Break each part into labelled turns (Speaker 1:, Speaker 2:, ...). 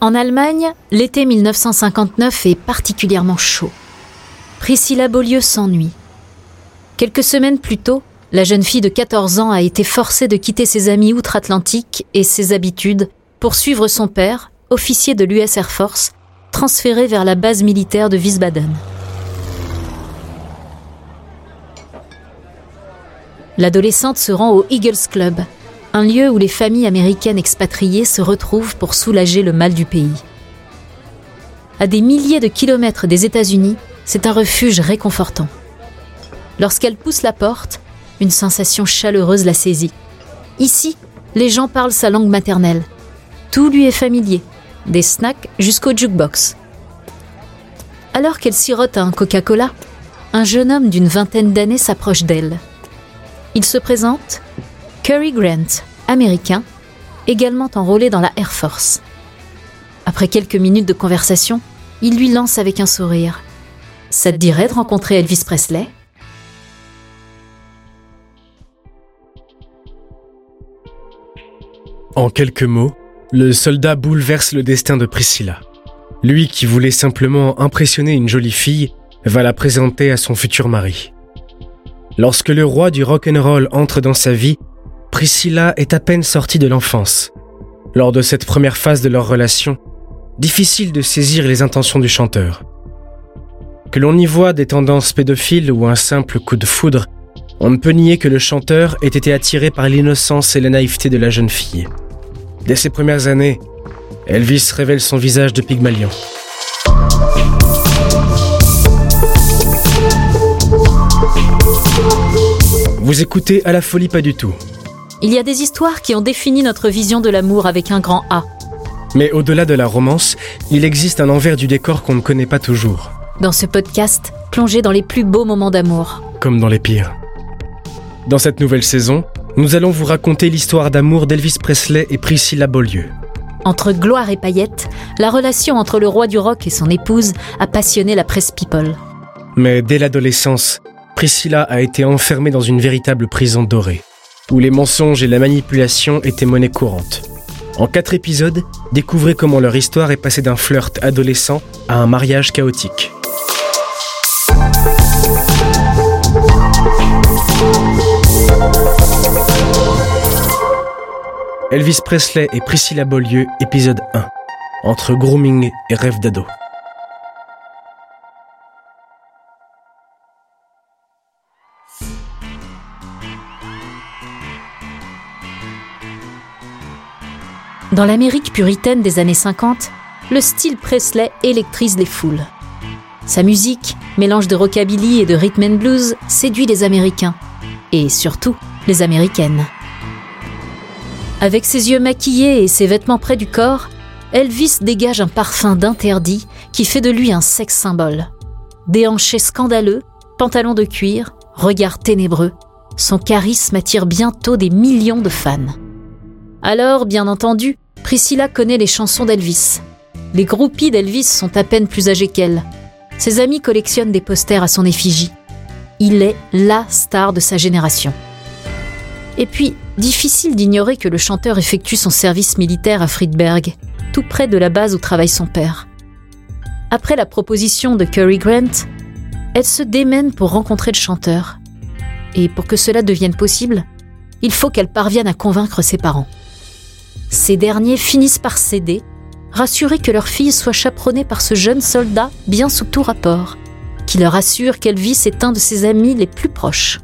Speaker 1: En Allemagne, l'été 1959 est particulièrement chaud. Priscilla Beaulieu s'ennuie. Quelques semaines plus tôt, la jeune fille de 14 ans a été forcée de quitter ses amis outre-Atlantique et ses habitudes pour suivre son père, officier de l'US Air Force, transféré vers la base militaire de Wiesbaden. L'adolescente se rend au Eagles Club, un lieu où les familles américaines expatriées se retrouvent pour soulager le mal du pays. À des milliers de kilomètres des États-Unis, c'est un refuge réconfortant. Lorsqu'elle pousse la porte, une sensation chaleureuse la saisit. Ici, les gens parlent sa langue maternelle. Tout lui est familier, des snacks jusqu'au jukebox. Alors qu'elle sirote un Coca-Cola, un jeune homme d'une vingtaine d'années s'approche d'elle. Il se présente Curry Grant, américain, également enrôlé dans la Air Force. Après quelques minutes de conversation, il lui lance avec un sourire Ça te dirait de rencontrer Elvis Presley?
Speaker 2: En quelques mots, le soldat bouleverse le destin de Priscilla. Lui qui voulait simplement impressionner une jolie fille va la présenter à son futur mari. Lorsque le roi du rock'n'roll entre dans sa vie, Priscilla est à peine sortie de l'enfance. Lors de cette première phase de leur relation, difficile de saisir les intentions du chanteur. Que l'on y voit des tendances pédophiles ou un simple coup de foudre, on ne peut nier que le chanteur ait été attiré par l'innocence et la naïveté de la jeune fille. Dès ses premières années, Elvis révèle son visage de Pygmalion. Vous écoutez à la folie pas du tout.
Speaker 1: Il y a des histoires qui ont défini notre vision de l'amour avec un grand A.
Speaker 2: Mais au-delà de la romance, il existe un envers du décor qu'on ne connaît pas toujours.
Speaker 1: Dans ce podcast, plongez dans les plus beaux moments d'amour.
Speaker 2: Comme dans les pires. Dans cette nouvelle saison, nous allons vous raconter l'histoire d'amour d'Elvis Presley et Priscilla Beaulieu.
Speaker 1: Entre gloire et paillettes, la relation entre le roi du rock et son épouse a passionné la presse people.
Speaker 2: Mais dès l'adolescence, Priscilla a été enfermée dans une véritable prison dorée, où les mensonges et la manipulation étaient monnaie courante. En quatre épisodes, découvrez comment leur histoire est passée d'un flirt adolescent à un mariage chaotique. Elvis Presley et Priscilla Beaulieu, épisode 1. Entre grooming et rêve d'ado.
Speaker 1: Dans l'Amérique puritaine des années 50, le style Presley électrise les foules. Sa musique, mélange de rockabilly et de rhythm and blues, séduit les Américains, et surtout les Américaines. Avec ses yeux maquillés et ses vêtements près du corps, Elvis dégage un parfum d'interdit qui fait de lui un sexe symbole. Déhanché scandaleux, pantalon de cuir, regard ténébreux, son charisme attire bientôt des millions de fans. Alors, bien entendu, Priscilla connaît les chansons d'Elvis. Les groupies d'Elvis sont à peine plus âgés qu'elle. Ses amis collectionnent des posters à son effigie. Il est LA star de sa génération. Et puis, difficile d'ignorer que le chanteur effectue son service militaire à Friedberg, tout près de la base où travaille son père. Après la proposition de Curry Grant, elle se démène pour rencontrer le chanteur. Et pour que cela devienne possible, il faut qu'elle parvienne à convaincre ses parents. Ces derniers finissent par céder, rassurés que leur fille soit chaperonnée par ce jeune soldat bien sous tout rapport, qui leur assure qu'Elvis est un de ses amis les plus proches.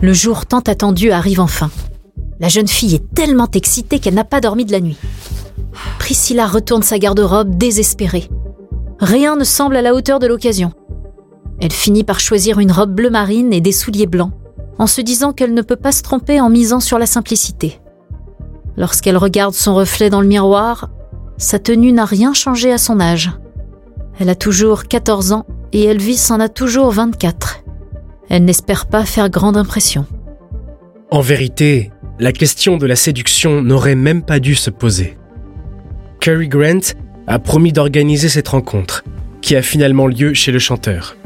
Speaker 1: Le jour tant attendu arrive enfin. La jeune fille est tellement excitée qu'elle n'a pas dormi de la nuit. Priscilla retourne sa garde-robe désespérée. Rien ne semble à la hauteur de l'occasion. Elle finit par choisir une robe bleu marine et des souliers blancs, en se disant qu'elle ne peut pas se tromper en misant sur la simplicité. Lorsqu'elle regarde son reflet dans le miroir, sa tenue n'a rien changé à son âge. Elle a toujours 14 ans et Elvis en a toujours 24. Elle n'espère pas faire grande impression.
Speaker 2: En vérité, la question de la séduction n'aurait même pas dû se poser. Cary Grant a promis d'organiser cette rencontre, qui a finalement lieu chez le chanteur.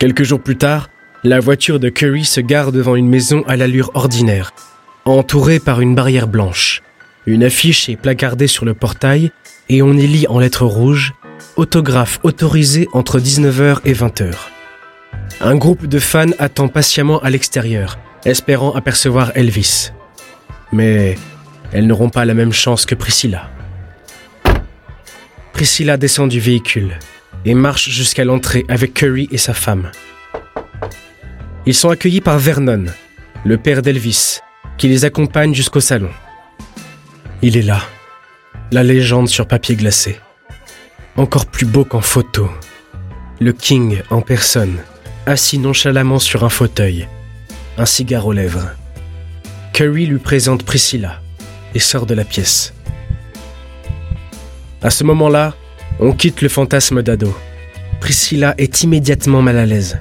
Speaker 2: Quelques jours plus tard, la voiture de Curry se gare devant une maison à l'allure ordinaire, entourée par une barrière blanche. Une affiche est placardée sur le portail et on y lit en lettres rouges Autographe autorisé entre 19h et 20h. Un groupe de fans attend patiemment à l'extérieur, espérant apercevoir Elvis. Mais elles n'auront pas la même chance que Priscilla. Priscilla descend du véhicule et marche jusqu'à l'entrée avec Curry et sa femme. Ils sont accueillis par Vernon, le père d'Elvis, qui les accompagne jusqu'au salon. Il est là, la légende sur papier glacé. Encore plus beau qu'en photo. Le King en personne, assis nonchalamment sur un fauteuil, un cigare aux lèvres. Curry lui présente Priscilla et sort de la pièce. À ce moment-là, on quitte le fantasme d'ado. Priscilla est immédiatement mal à l'aise.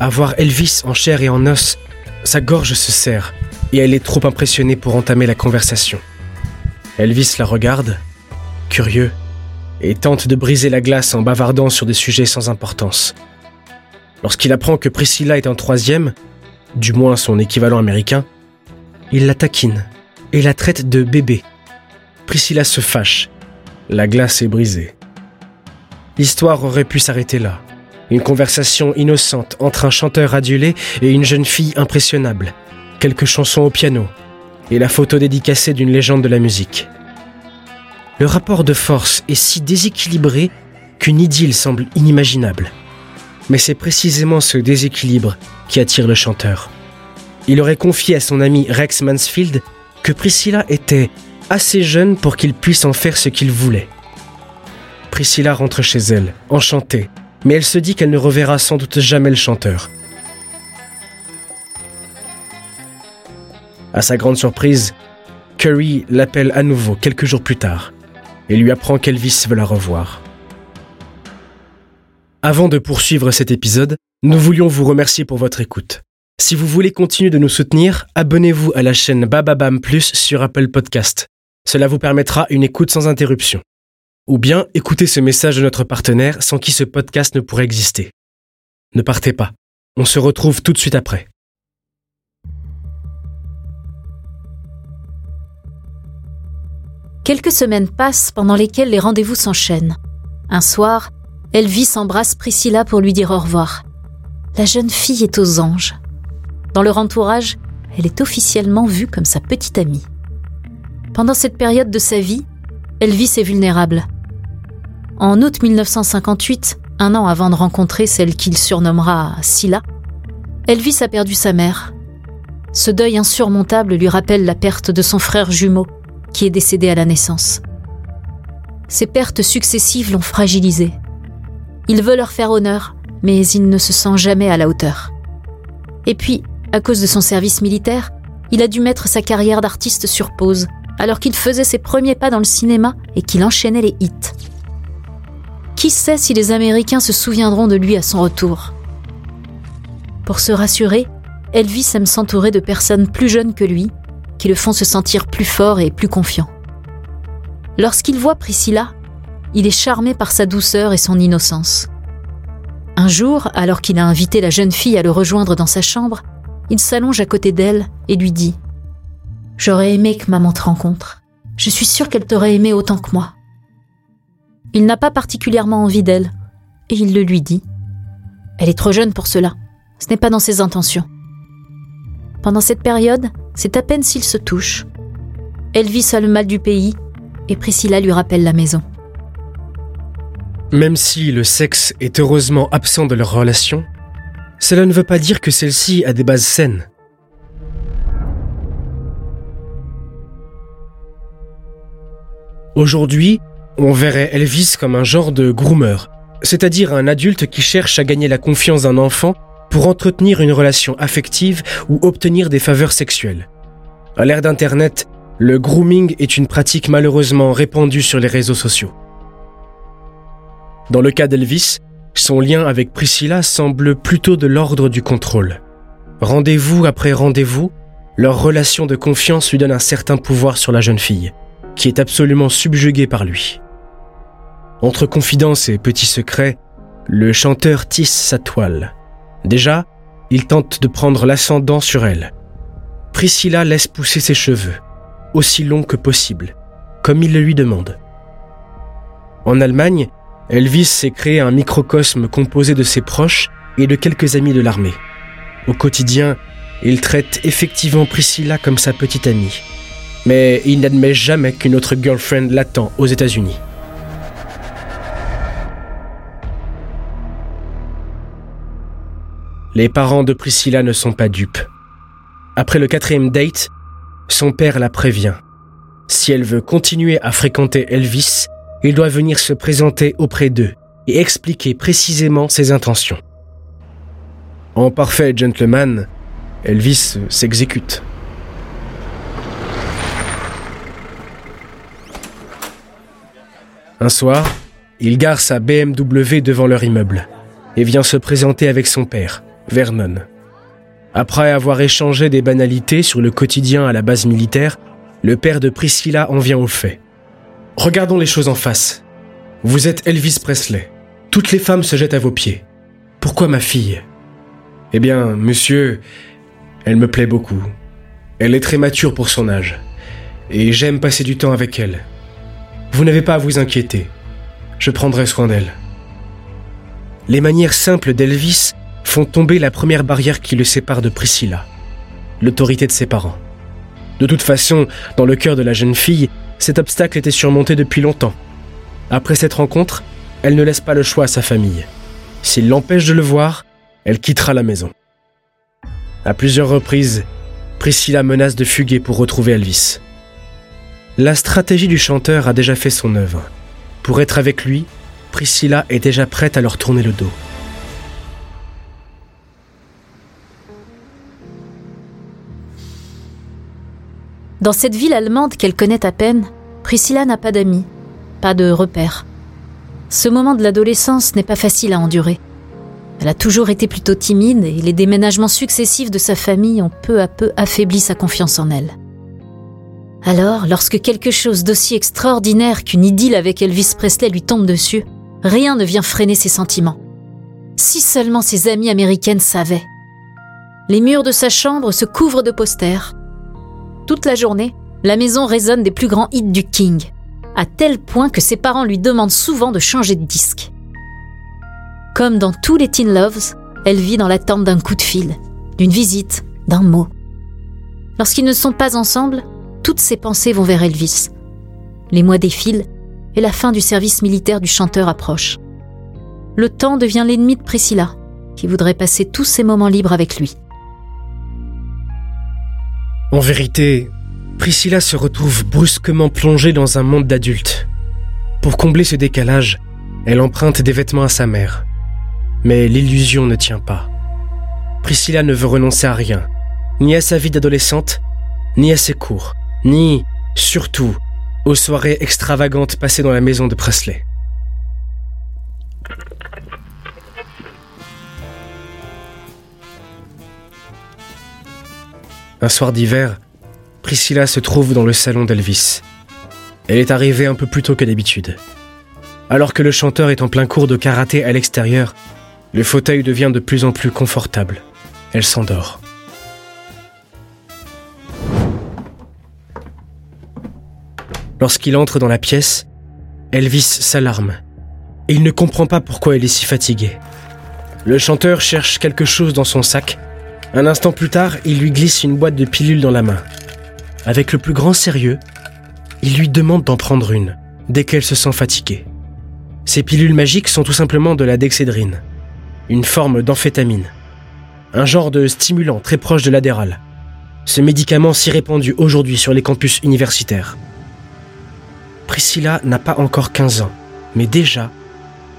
Speaker 2: Avoir Elvis en chair et en os, sa gorge se serre et elle est trop impressionnée pour entamer la conversation. Elvis la regarde, curieux, et tente de briser la glace en bavardant sur des sujets sans importance. Lorsqu'il apprend que Priscilla est en troisième, du moins son équivalent américain, il la taquine et la traite de bébé. Priscilla se fâche. La glace est brisée. L'histoire aurait pu s'arrêter là. Une conversation innocente entre un chanteur adulé et une jeune fille impressionnable. Quelques chansons au piano. Et la photo dédicacée d'une légende de la musique. Le rapport de force est si déséquilibré qu'une idylle semble inimaginable. Mais c'est précisément ce déséquilibre qui attire le chanteur. Il aurait confié à son ami Rex Mansfield que Priscilla était assez jeune pour qu'il puisse en faire ce qu'il voulait. Priscilla rentre chez elle, enchantée, mais elle se dit qu'elle ne reverra sans doute jamais le chanteur. À sa grande surprise, Curry l'appelle à nouveau quelques jours plus tard et lui apprend qu'Elvis veut la revoir. Avant de poursuivre cet épisode, nous voulions vous remercier pour votre écoute. Si vous voulez continuer de nous soutenir, abonnez-vous à la chaîne Bababam Plus sur Apple Podcast. Cela vous permettra une écoute sans interruption. Ou bien écoutez ce message de notre partenaire sans qui ce podcast ne pourrait exister. Ne partez pas. On se retrouve tout de suite après.
Speaker 1: Quelques semaines passent pendant lesquelles les rendez-vous s'enchaînent. Un soir, Elvis embrasse Priscilla pour lui dire au revoir. La jeune fille est aux anges. Dans leur entourage, elle est officiellement vue comme sa petite amie. Pendant cette période de sa vie, Elvis est vulnérable. En août 1958, un an avant de rencontrer celle qu'il surnommera Scylla, Elvis a perdu sa mère. Ce deuil insurmontable lui rappelle la perte de son frère jumeau, qui est décédé à la naissance. Ces pertes successives l'ont fragilisé. Il veut leur faire honneur, mais il ne se sent jamais à la hauteur. Et puis, à cause de son service militaire, il a dû mettre sa carrière d'artiste sur pause, alors qu'il faisait ses premiers pas dans le cinéma et qu'il enchaînait les hits. Qui sait si les Américains se souviendront de lui à son retour? Pour se rassurer, Elvis aime s'entourer de personnes plus jeunes que lui, qui le font se sentir plus fort et plus confiant. Lorsqu'il voit Priscilla, il est charmé par sa douceur et son innocence. Un jour, alors qu'il a invité la jeune fille à le rejoindre dans sa chambre, il s'allonge à côté d'elle et lui dit ⁇ J'aurais aimé que maman te rencontre. Je suis sûre qu'elle t'aurait aimé autant que moi. Il n'a pas particulièrement envie d'elle, et il le lui dit. Elle est trop jeune pour cela. Ce n'est pas dans ses intentions. Pendant cette période, c'est à peine s'ils se touchent. Elvis a le mal du pays, et Priscilla lui rappelle la maison.
Speaker 2: Même si le sexe est heureusement absent de leur relation, cela ne veut pas dire que celle-ci a des bases saines. Aujourd'hui, on verrait Elvis comme un genre de groomer, c'est-à-dire un adulte qui cherche à gagner la confiance d'un enfant pour entretenir une relation affective ou obtenir des faveurs sexuelles. À l'ère d'Internet, le grooming est une pratique malheureusement répandue sur les réseaux sociaux. Dans le cas d'Elvis, son lien avec Priscilla semble plutôt de l'ordre du contrôle. Rendez-vous après rendez-vous, leur relation de confiance lui donne un certain pouvoir sur la jeune fille, qui est absolument subjuguée par lui. Entre confidences et petits secrets, le chanteur tisse sa toile. Déjà, il tente de prendre l'ascendant sur elle. Priscilla laisse pousser ses cheveux, aussi longs que possible, comme il le lui demande. En Allemagne, Elvis s'est créé un microcosme composé de ses proches et de quelques amis de l'armée. Au quotidien, il traite effectivement Priscilla comme sa petite amie. Mais il n'admet jamais qu'une autre girlfriend l'attend aux États-Unis. Les parents de Priscilla ne sont pas dupes. Après le quatrième date, son père la prévient. Si elle veut continuer à fréquenter Elvis, il doit venir se présenter auprès d'eux et expliquer précisément ses intentions. En parfait gentleman, Elvis s'exécute. Un soir, il gare sa BMW devant leur immeuble et vient se présenter avec son père, Vernon. Après avoir échangé des banalités sur le quotidien à la base militaire, le père de Priscilla en vient au fait. Regardons les choses en face. Vous êtes Elvis Presley. Toutes les femmes se jettent à vos pieds. Pourquoi ma fille? Eh bien, monsieur, elle me plaît beaucoup. Elle est très mature pour son âge. Et j'aime passer du temps avec elle. Vous n'avez pas à vous inquiéter. Je prendrai soin d'elle. Les manières simples d'Elvis font tomber la première barrière qui le sépare de Priscilla, l'autorité de ses parents. De toute façon, dans le cœur de la jeune fille, cet obstacle était surmonté depuis longtemps. Après cette rencontre, elle ne laisse pas le choix à sa famille. S'il l'empêche de le voir, elle quittera la maison. À plusieurs reprises, Priscilla menace de fuguer pour retrouver Elvis. La stratégie du chanteur a déjà fait son œuvre. Pour être avec lui, Priscilla est déjà prête à leur tourner le dos.
Speaker 1: Dans cette ville allemande qu'elle connaît à peine, Priscilla n'a pas d'amis, pas de repères. Ce moment de l'adolescence n'est pas facile à endurer. Elle a toujours été plutôt timide et les déménagements successifs de sa famille ont peu à peu affaibli sa confiance en elle. Alors, lorsque quelque chose d'aussi extraordinaire qu'une idylle avec Elvis Presley lui tombe dessus, rien ne vient freiner ses sentiments. Si seulement ses amies américaines savaient. Les murs de sa chambre se couvrent de posters, toute la journée, la maison résonne des plus grands hits du King, à tel point que ses parents lui demandent souvent de changer de disque. Comme dans tous les Teen Loves, elle vit dans l'attente d'un coup de fil, d'une visite, d'un mot. Lorsqu'ils ne sont pas ensemble, toutes ses pensées vont vers Elvis. Les mois défilent et la fin du service militaire du chanteur approche. Le temps devient l'ennemi de Priscilla, qui voudrait passer tous ses moments libres avec lui.
Speaker 2: En vérité, Priscilla se retrouve brusquement plongée dans un monde d'adultes. Pour combler ce décalage, elle emprunte des vêtements à sa mère. Mais l'illusion ne tient pas. Priscilla ne veut renoncer à rien, ni à sa vie d'adolescente, ni à ses cours, ni, surtout, aux soirées extravagantes passées dans la maison de Presley. Un soir d'hiver, Priscilla se trouve dans le salon d'Elvis. Elle est arrivée un peu plus tôt que d'habitude. Alors que le chanteur est en plein cours de karaté à l'extérieur, le fauteuil devient de plus en plus confortable. Elle s'endort. Lorsqu'il entre dans la pièce, Elvis s'alarme il ne comprend pas pourquoi elle est si fatiguée. Le chanteur cherche quelque chose dans son sac. Un instant plus tard, il lui glisse une boîte de pilules dans la main. Avec le plus grand sérieux, il lui demande d'en prendre une dès qu'elle se sent fatiguée. Ces pilules magiques sont tout simplement de la dexédrine, une forme d'amphétamine, un genre de stimulant très proche de l'adéral. Ce médicament si répandu aujourd'hui sur les campus universitaires. Priscilla n'a pas encore 15 ans, mais déjà,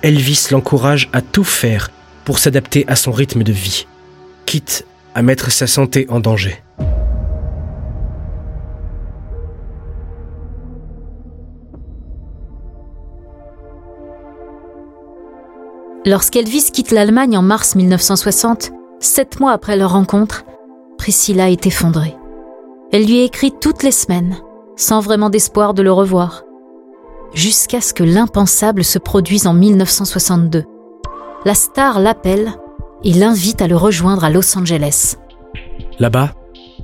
Speaker 2: Elvis l'encourage à tout faire pour s'adapter à son rythme de vie, quitte à mettre sa santé en danger.
Speaker 1: Lorsqu'Elvis quitte l'Allemagne en mars 1960, sept mois après leur rencontre, Priscilla est effondrée. Elle lui écrit toutes les semaines, sans vraiment d'espoir de le revoir, jusqu'à ce que l'impensable se produise en 1962. La star l'appelle et l'invite à le rejoindre à Los Angeles.
Speaker 2: Là-bas,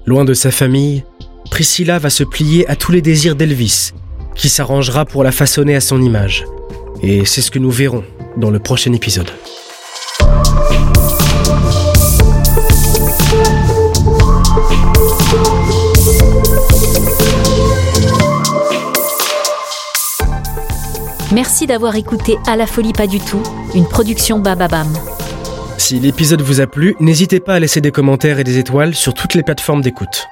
Speaker 2: loin de sa famille, Priscilla va se plier à tous les désirs d'Elvis, qui s'arrangera pour la façonner à son image. Et c'est ce que nous verrons dans le prochain épisode.
Speaker 1: Merci d'avoir écouté À la folie pas du tout, une production Bababam.
Speaker 2: Si l'épisode vous a plu, n'hésitez pas à laisser des commentaires et des étoiles sur toutes les plateformes d'écoute.